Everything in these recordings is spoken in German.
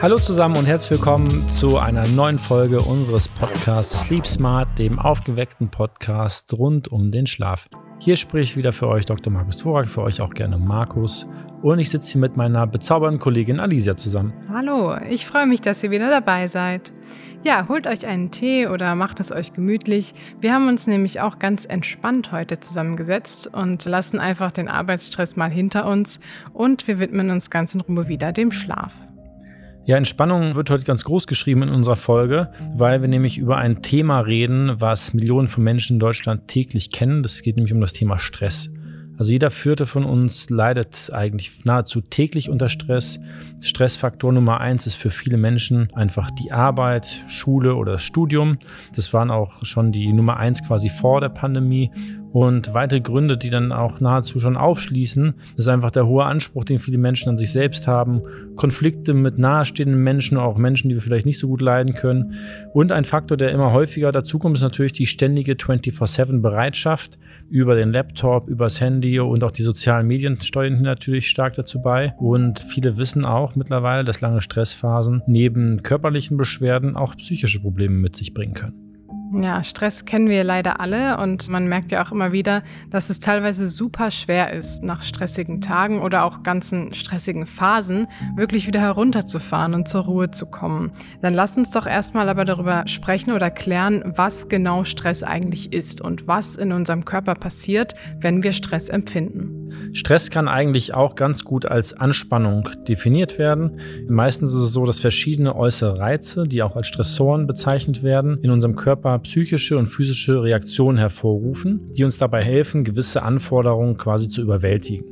Hallo zusammen und herzlich willkommen zu einer neuen Folge unseres Podcasts Sleep Smart, dem aufgeweckten Podcast rund um den Schlaf. Hier spricht wieder für euch Dr. Markus Thorak, für euch auch gerne Markus. Und ich sitze hier mit meiner bezaubernden Kollegin Alicia zusammen. Hallo, ich freue mich, dass ihr wieder dabei seid. Ja, holt euch einen Tee oder macht es euch gemütlich. Wir haben uns nämlich auch ganz entspannt heute zusammengesetzt und lassen einfach den Arbeitsstress mal hinter uns und wir widmen uns ganz in Ruhe wieder dem Schlaf. Ja, Entspannung wird heute ganz groß geschrieben in unserer Folge, weil wir nämlich über ein Thema reden, was Millionen von Menschen in Deutschland täglich kennen. Das geht nämlich um das Thema Stress. Also jeder Vierte von uns leidet eigentlich nahezu täglich unter Stress. Stressfaktor Nummer eins ist für viele Menschen einfach die Arbeit, Schule oder das Studium. Das waren auch schon die Nummer eins quasi vor der Pandemie. Und weitere Gründe, die dann auch nahezu schon aufschließen, ist einfach der hohe Anspruch, den viele Menschen an sich selbst haben. Konflikte mit nahestehenden Menschen, auch Menschen, die wir vielleicht nicht so gut leiden können. Und ein Faktor, der immer häufiger dazukommt, ist natürlich die ständige 24-7-Bereitschaft über den Laptop, übers Handy und auch die sozialen Medien steuern natürlich stark dazu bei. Und viele wissen auch mittlerweile, dass lange Stressphasen neben körperlichen Beschwerden auch psychische Probleme mit sich bringen können. Ja, Stress kennen wir leider alle und man merkt ja auch immer wieder, dass es teilweise super schwer ist, nach stressigen Tagen oder auch ganzen stressigen Phasen wirklich wieder herunterzufahren und zur Ruhe zu kommen. Dann lass uns doch erstmal aber darüber sprechen oder klären, was genau Stress eigentlich ist und was in unserem Körper passiert, wenn wir Stress empfinden. Stress kann eigentlich auch ganz gut als Anspannung definiert werden. Meistens ist es so, dass verschiedene äußere Reize, die auch als Stressoren bezeichnet werden, in unserem Körper psychische und physische Reaktionen hervorrufen, die uns dabei helfen, gewisse Anforderungen quasi zu überwältigen.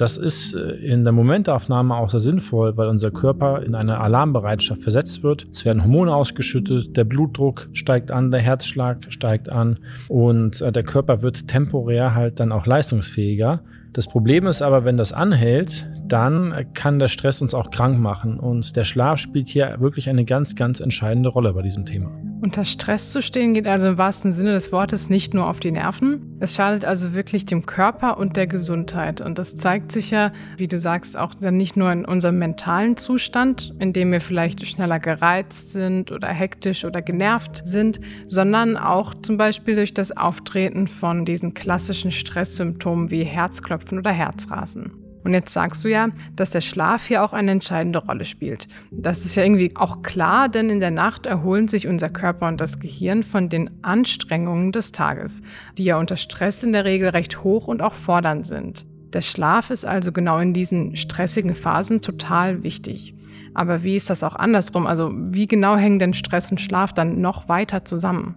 Das ist äh, in der Momentaufnahme auch sehr sinnvoll, weil unser Körper in eine Alarmbereitschaft versetzt wird. Es werden Hormone ausgeschüttet, der Blutdruck steigt an, der Herzschlag steigt an und äh, der Körper wird temporär halt dann auch leistungsfähiger. Das Problem ist aber, wenn das anhält, dann kann der Stress uns auch krank machen. Und der Schlaf spielt hier wirklich eine ganz, ganz entscheidende Rolle bei diesem Thema. Unter Stress zu stehen geht also im wahrsten Sinne des Wortes nicht nur auf die Nerven. Es schadet also wirklich dem Körper und der Gesundheit. Und das zeigt sich ja, wie du sagst, auch dann nicht nur in unserem mentalen Zustand, in dem wir vielleicht schneller gereizt sind oder hektisch oder genervt sind, sondern auch zum Beispiel durch das Auftreten von diesen klassischen Stresssymptomen wie Herzklopfen oder Herzrasen. Und jetzt sagst du ja, dass der Schlaf hier auch eine entscheidende Rolle spielt. Das ist ja irgendwie auch klar, denn in der Nacht erholen sich unser Körper und das Gehirn von den Anstrengungen des Tages, die ja unter Stress in der Regel recht hoch und auch fordernd sind. Der Schlaf ist also genau in diesen stressigen Phasen total wichtig. Aber wie ist das auch andersrum? Also wie genau hängen denn Stress und Schlaf dann noch weiter zusammen?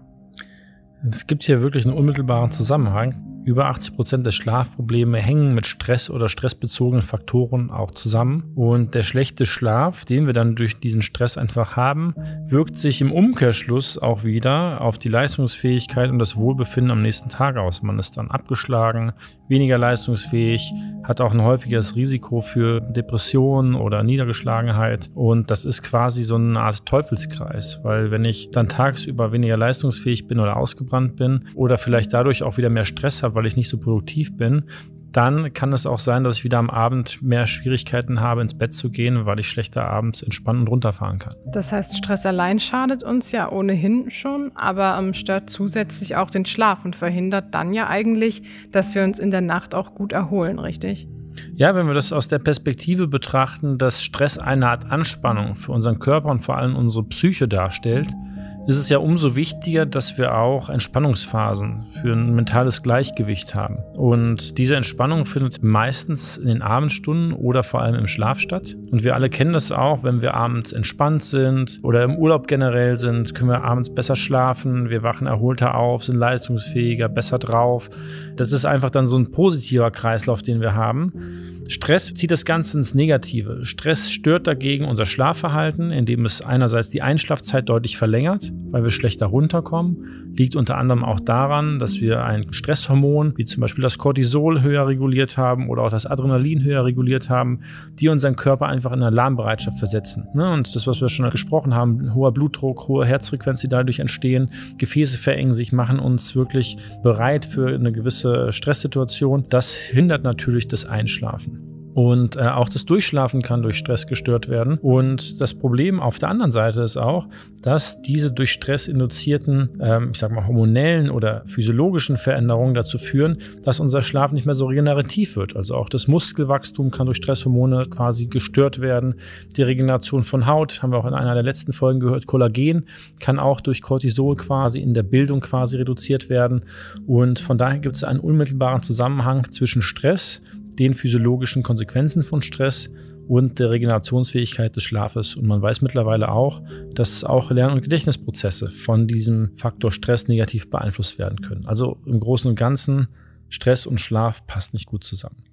Es gibt hier wirklich einen unmittelbaren Zusammenhang. Über 80 Prozent der Schlafprobleme hängen mit Stress oder stressbezogenen Faktoren auch zusammen. Und der schlechte Schlaf, den wir dann durch diesen Stress einfach haben, wirkt sich im Umkehrschluss auch wieder auf die Leistungsfähigkeit und das Wohlbefinden am nächsten Tag aus. Man ist dann abgeschlagen, weniger leistungsfähig, hat auch ein häufiges Risiko für Depressionen oder Niedergeschlagenheit. Und das ist quasi so eine Art Teufelskreis, weil wenn ich dann tagsüber weniger leistungsfähig bin oder ausgebrannt bin oder vielleicht dadurch auch wieder mehr Stress habe, weil ich nicht so produktiv bin, dann kann es auch sein, dass ich wieder am Abend mehr Schwierigkeiten habe, ins Bett zu gehen, weil ich schlechter abends entspannen und runterfahren kann. Das heißt, Stress allein schadet uns ja ohnehin schon, aber ähm, stört zusätzlich auch den Schlaf und verhindert dann ja eigentlich, dass wir uns in der Nacht auch gut erholen, richtig? Ja, wenn wir das aus der Perspektive betrachten, dass Stress eine Art Anspannung für unseren Körper und vor allem unsere Psyche darstellt, ist es ja umso wichtiger, dass wir auch Entspannungsphasen für ein mentales Gleichgewicht haben. Und diese Entspannung findet meistens in den Abendstunden oder vor allem im Schlaf statt. Und wir alle kennen das auch, wenn wir abends entspannt sind oder im Urlaub generell sind, können wir abends besser schlafen, wir wachen erholter auf, sind leistungsfähiger, besser drauf. Das ist einfach dann so ein positiver Kreislauf, den wir haben. Stress zieht das Ganze ins Negative. Stress stört dagegen unser Schlafverhalten, indem es einerseits die Einschlafzeit deutlich verlängert, weil wir schlechter runterkommen. Liegt unter anderem auch daran, dass wir ein Stresshormon, wie zum Beispiel das Cortisol, höher reguliert haben oder auch das Adrenalin höher reguliert haben, die unseren Körper einfach in Alarmbereitschaft versetzen. Ne? Und das, was wir schon gesprochen haben, hoher Blutdruck, hohe Herzfrequenz, die dadurch entstehen, Gefäße verengen sich, machen uns wirklich bereit für eine gewisse Stresssituation. Das hindert natürlich das Einschlafen. Und äh, auch das Durchschlafen kann durch Stress gestört werden. Und das Problem auf der anderen Seite ist auch, dass diese durch Stress induzierten, ähm, ich sag mal, hormonellen oder physiologischen Veränderungen dazu führen, dass unser Schlaf nicht mehr so regenerativ wird. Also auch das Muskelwachstum kann durch Stresshormone quasi gestört werden. Die Regeneration von Haut, haben wir auch in einer der letzten Folgen gehört, Kollagen kann auch durch Cortisol quasi in der Bildung quasi reduziert werden. Und von daher gibt es einen unmittelbaren Zusammenhang zwischen Stress, den physiologischen Konsequenzen von Stress und der Regenerationsfähigkeit des Schlafes. Und man weiß mittlerweile auch, dass auch Lern- und Gedächtnisprozesse von diesem Faktor Stress negativ beeinflusst werden können. Also im Großen und Ganzen, Stress und Schlaf passt nicht gut zusammen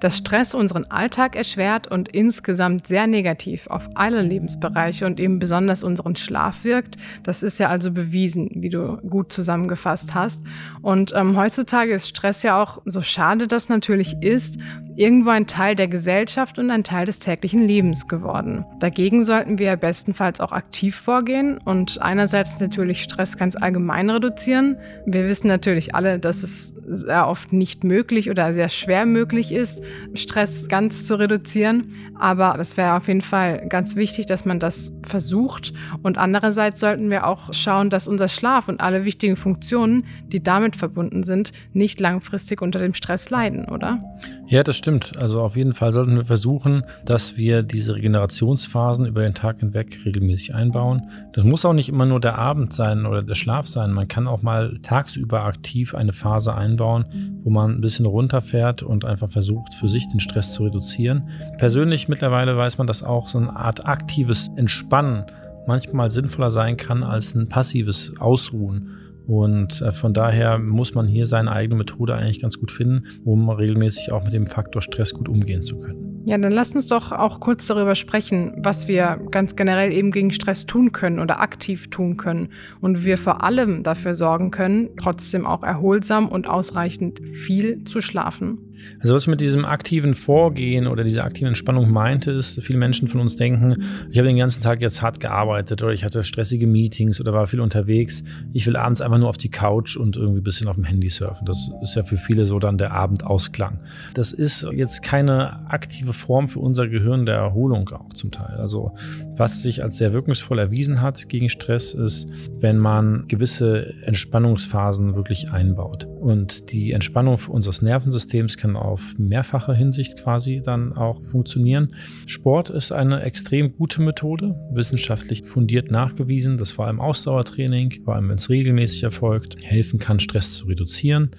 dass Stress unseren Alltag erschwert und insgesamt sehr negativ auf alle Lebensbereiche und eben besonders unseren Schlaf wirkt. Das ist ja also bewiesen, wie du gut zusammengefasst hast. Und ähm, heutzutage ist Stress ja auch, so schade das natürlich ist, irgendwo ein Teil der Gesellschaft und ein Teil des täglichen Lebens geworden. Dagegen sollten wir bestenfalls auch aktiv vorgehen und einerseits natürlich Stress ganz allgemein reduzieren. Wir wissen natürlich alle, dass es sehr oft nicht möglich oder sehr schwer möglich ist, Stress ganz zu reduzieren. Aber das wäre auf jeden Fall ganz wichtig, dass man das versucht. Und andererseits sollten wir auch schauen, dass unser Schlaf und alle wichtigen Funktionen, die damit verbunden sind, nicht langfristig unter dem Stress leiden, oder? Ja, das stimmt. Also auf jeden Fall sollten wir versuchen, dass wir diese Regenerationsphasen über den Tag hinweg regelmäßig einbauen. Das muss auch nicht immer nur der Abend sein oder der Schlaf sein. Man kann auch mal tagsüber aktiv eine Phase einbauen, wo man ein bisschen runterfährt und einfach versucht, für sich den Stress zu reduzieren. Persönlich mittlerweile weiß man, dass auch so eine Art aktives Entspannen manchmal sinnvoller sein kann als ein passives Ausruhen. Und äh, von daher muss man hier seine eigene Methode eigentlich ganz gut finden, um regelmäßig auch mit dem Faktor Stress gut umgehen zu können. Ja, dann lass uns doch auch kurz darüber sprechen, was wir ganz generell eben gegen Stress tun können oder aktiv tun können und wir vor allem dafür sorgen können, trotzdem auch erholsam und ausreichend viel zu schlafen. Also was mit diesem aktiven Vorgehen oder dieser aktiven Entspannung meinte, ist, viele Menschen von uns denken, ich habe den ganzen Tag jetzt hart gearbeitet oder ich hatte stressige Meetings oder war viel unterwegs. Ich will abends einfach nur auf die Couch und irgendwie ein bisschen auf dem Handy surfen. Das ist ja für viele so dann der Abendausklang. Das ist jetzt keine aktive Form für unser Gehirn der Erholung auch zum Teil. Also was sich als sehr wirkungsvoll erwiesen hat gegen Stress ist, wenn man gewisse Entspannungsphasen wirklich einbaut. Und die Entspannung unseres Nervensystems kann kann auf mehrfache Hinsicht quasi dann auch funktionieren. Sport ist eine extrem gute Methode, wissenschaftlich fundiert nachgewiesen, dass vor allem Ausdauertraining, vor allem wenn es regelmäßig erfolgt, helfen kann, Stress zu reduzieren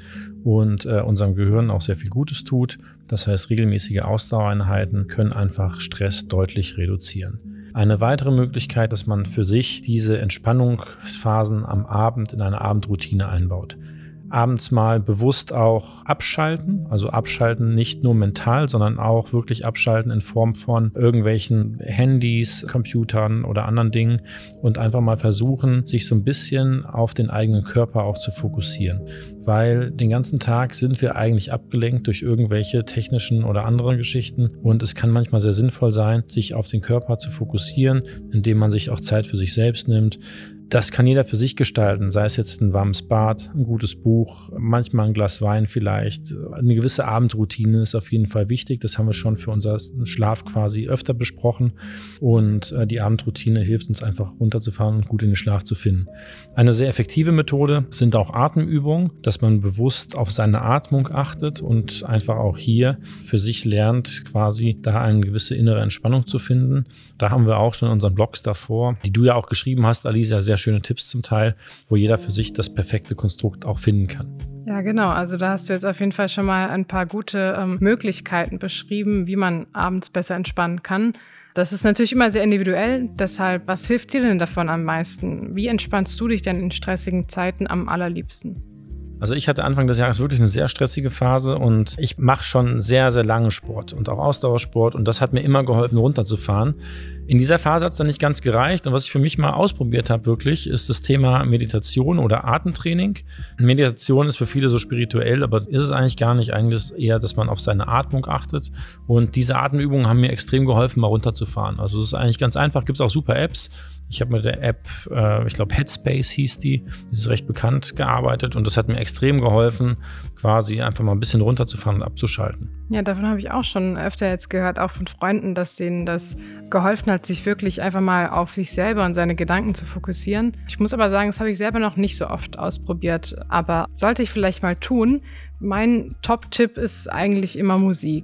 und äh, unserem Gehirn auch sehr viel Gutes tut. Das heißt, regelmäßige Ausdauereinheiten können einfach Stress deutlich reduzieren. Eine weitere Möglichkeit, dass man für sich diese Entspannungsphasen am Abend in eine Abendroutine einbaut abends mal bewusst auch abschalten. Also abschalten nicht nur mental, sondern auch wirklich abschalten in Form von irgendwelchen Handys, Computern oder anderen Dingen und einfach mal versuchen, sich so ein bisschen auf den eigenen Körper auch zu fokussieren. Weil den ganzen Tag sind wir eigentlich abgelenkt durch irgendwelche technischen oder anderen Geschichten und es kann manchmal sehr sinnvoll sein, sich auf den Körper zu fokussieren, indem man sich auch Zeit für sich selbst nimmt das kann jeder für sich gestalten, sei es jetzt ein warmes Bad, ein gutes Buch, manchmal ein Glas Wein vielleicht. Eine gewisse Abendroutine ist auf jeden Fall wichtig. Das haben wir schon für unseren Schlaf quasi öfter besprochen. Und äh, die Abendroutine hilft uns einfach runterzufahren und gut in den Schlaf zu finden. Eine sehr effektive Methode sind auch Atemübungen, dass man bewusst auf seine Atmung achtet und einfach auch hier für sich lernt, quasi da eine gewisse innere Entspannung zu finden. Da haben wir auch schon in unseren Blogs davor, die du ja auch geschrieben hast, Alisa, sehr schöne Tipps zum Teil, wo jeder für sich das perfekte Konstrukt auch finden kann. Ja, genau. Also da hast du jetzt auf jeden Fall schon mal ein paar gute ähm, Möglichkeiten beschrieben, wie man abends besser entspannen kann. Das ist natürlich immer sehr individuell. Deshalb, was hilft dir denn davon am meisten? Wie entspannst du dich denn in stressigen Zeiten am allerliebsten? Also ich hatte Anfang des Jahres wirklich eine sehr stressige Phase und ich mache schon sehr, sehr lange Sport und auch Ausdauersport und das hat mir immer geholfen, runterzufahren. In dieser Phase hat es dann nicht ganz gereicht und was ich für mich mal ausprobiert habe wirklich, ist das Thema Meditation oder Atemtraining. Meditation ist für viele so spirituell, aber ist es eigentlich gar nicht. Eigentlich ist eher, dass man auf seine Atmung achtet und diese Atemübungen haben mir extrem geholfen, mal runterzufahren. Also es ist eigentlich ganz einfach, gibt es auch super Apps. Ich habe mit der App, äh, ich glaube Headspace hieß die, die ist recht bekannt gearbeitet und das hat mir extrem geholfen, quasi einfach mal ein bisschen runterzufahren und abzuschalten. Ja, davon habe ich auch schon öfter jetzt gehört, auch von Freunden, dass denen das geholfen hat, sich wirklich einfach mal auf sich selber und seine Gedanken zu fokussieren. Ich muss aber sagen, das habe ich selber noch nicht so oft ausprobiert, aber sollte ich vielleicht mal tun. Mein Top-Tipp ist eigentlich immer Musik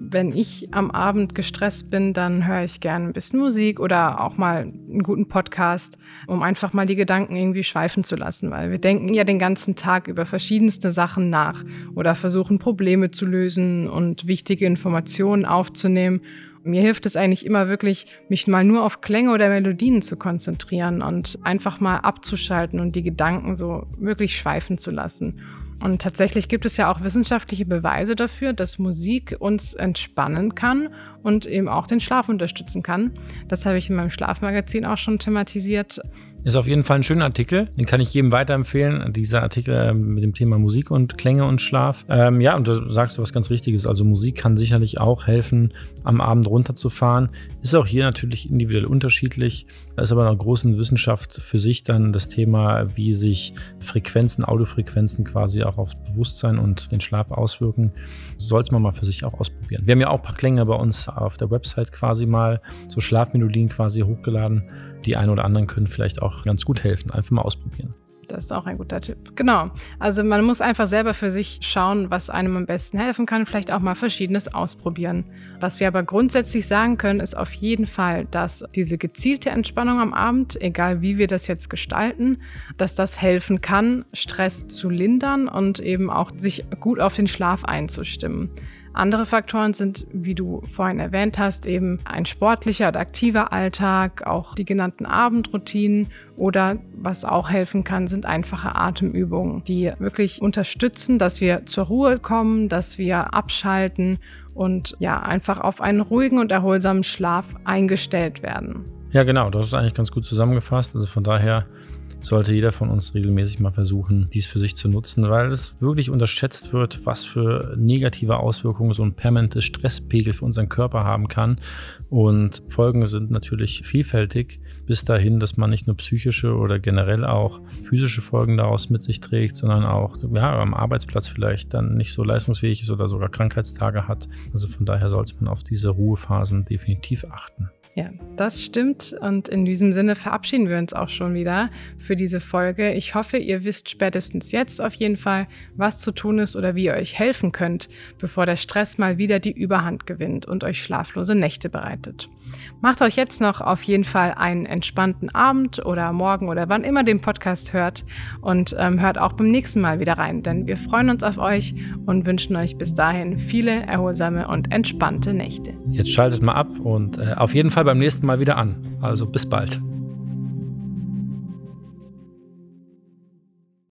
wenn ich am Abend gestresst bin, dann höre ich gerne ein bisschen Musik oder auch mal einen guten Podcast, um einfach mal die Gedanken irgendwie schweifen zu lassen, weil wir denken ja den ganzen Tag über verschiedenste Sachen nach oder versuchen Probleme zu lösen und wichtige Informationen aufzunehmen. Mir hilft es eigentlich immer wirklich, mich mal nur auf Klänge oder Melodien zu konzentrieren und einfach mal abzuschalten und die Gedanken so wirklich schweifen zu lassen. Und tatsächlich gibt es ja auch wissenschaftliche Beweise dafür, dass Musik uns entspannen kann und eben auch den Schlaf unterstützen kann. Das habe ich in meinem Schlafmagazin auch schon thematisiert. Ist auf jeden Fall ein schöner Artikel, den kann ich jedem weiterempfehlen. Dieser Artikel ähm, mit dem Thema Musik und Klänge und Schlaf. Ähm, ja, und da sagst du was ganz Richtiges. Also Musik kann sicherlich auch helfen, am Abend runterzufahren. Ist auch hier natürlich individuell unterschiedlich. Da ist aber in einer großen Wissenschaft für sich dann das Thema, wie sich Frequenzen, Audiofrequenzen quasi auch aufs Bewusstsein und den Schlaf auswirken. Sollte man mal für sich auch ausprobieren. Wir haben ja auch ein paar Klänge bei uns auf der Website quasi mal, so Schlafmelodien quasi hochgeladen die einen oder anderen können vielleicht auch ganz gut helfen. Einfach mal ausprobieren. Das ist auch ein guter Tipp. Genau. Also man muss einfach selber für sich schauen, was einem am besten helfen kann. Vielleicht auch mal Verschiedenes ausprobieren. Was wir aber grundsätzlich sagen können, ist auf jeden Fall, dass diese gezielte Entspannung am Abend, egal wie wir das jetzt gestalten, dass das helfen kann, Stress zu lindern und eben auch sich gut auf den Schlaf einzustimmen. Andere Faktoren sind, wie du vorhin erwähnt hast, eben ein sportlicher oder aktiver Alltag, auch die genannten Abendroutinen oder was auch helfen kann, sind einfache Atemübungen, die wirklich unterstützen, dass wir zur Ruhe kommen, dass wir abschalten und ja, einfach auf einen ruhigen und erholsamen Schlaf eingestellt werden. Ja, genau, das ist eigentlich ganz gut zusammengefasst. Also von daher sollte jeder von uns regelmäßig mal versuchen, dies für sich zu nutzen, weil es wirklich unterschätzt wird, was für negative Auswirkungen so ein permanentes Stresspegel für unseren Körper haben kann. Und Folgen sind natürlich vielfältig, bis dahin, dass man nicht nur psychische oder generell auch physische Folgen daraus mit sich trägt, sondern auch ja, am Arbeitsplatz vielleicht dann nicht so leistungsfähig ist oder sogar Krankheitstage hat. Also von daher sollte man auf diese Ruhephasen definitiv achten. Ja, das stimmt. Und in diesem Sinne verabschieden wir uns auch schon wieder für diese Folge. Ich hoffe, ihr wisst spätestens jetzt auf jeden Fall, was zu tun ist oder wie ihr euch helfen könnt, bevor der Stress mal wieder die Überhand gewinnt und euch schlaflose Nächte bereitet. Macht euch jetzt noch auf jeden Fall einen entspannten Abend oder morgen oder wann immer den Podcast hört und ähm, hört auch beim nächsten Mal wieder rein, denn wir freuen uns auf euch und wünschen euch bis dahin viele erholsame und entspannte Nächte. Jetzt schaltet mal ab und äh, auf jeden Fall beim nächsten Mal wieder an. Also bis bald.